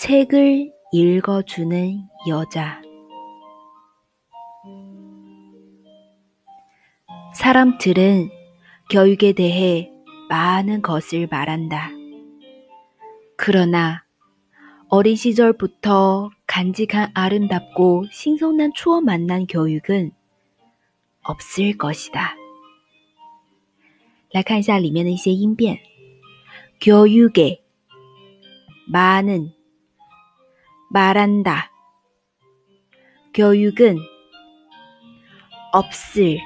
책을 읽어주는 여자. 사람들은 교육에 대해 많은 것을 말한다. 그러나 어린 시절부터 간직한 아름답고 신선한 추억 만난 교육은 없을 것이다. 来看一下里面的一些音变。교육에 많은 말한다. 교육은 없을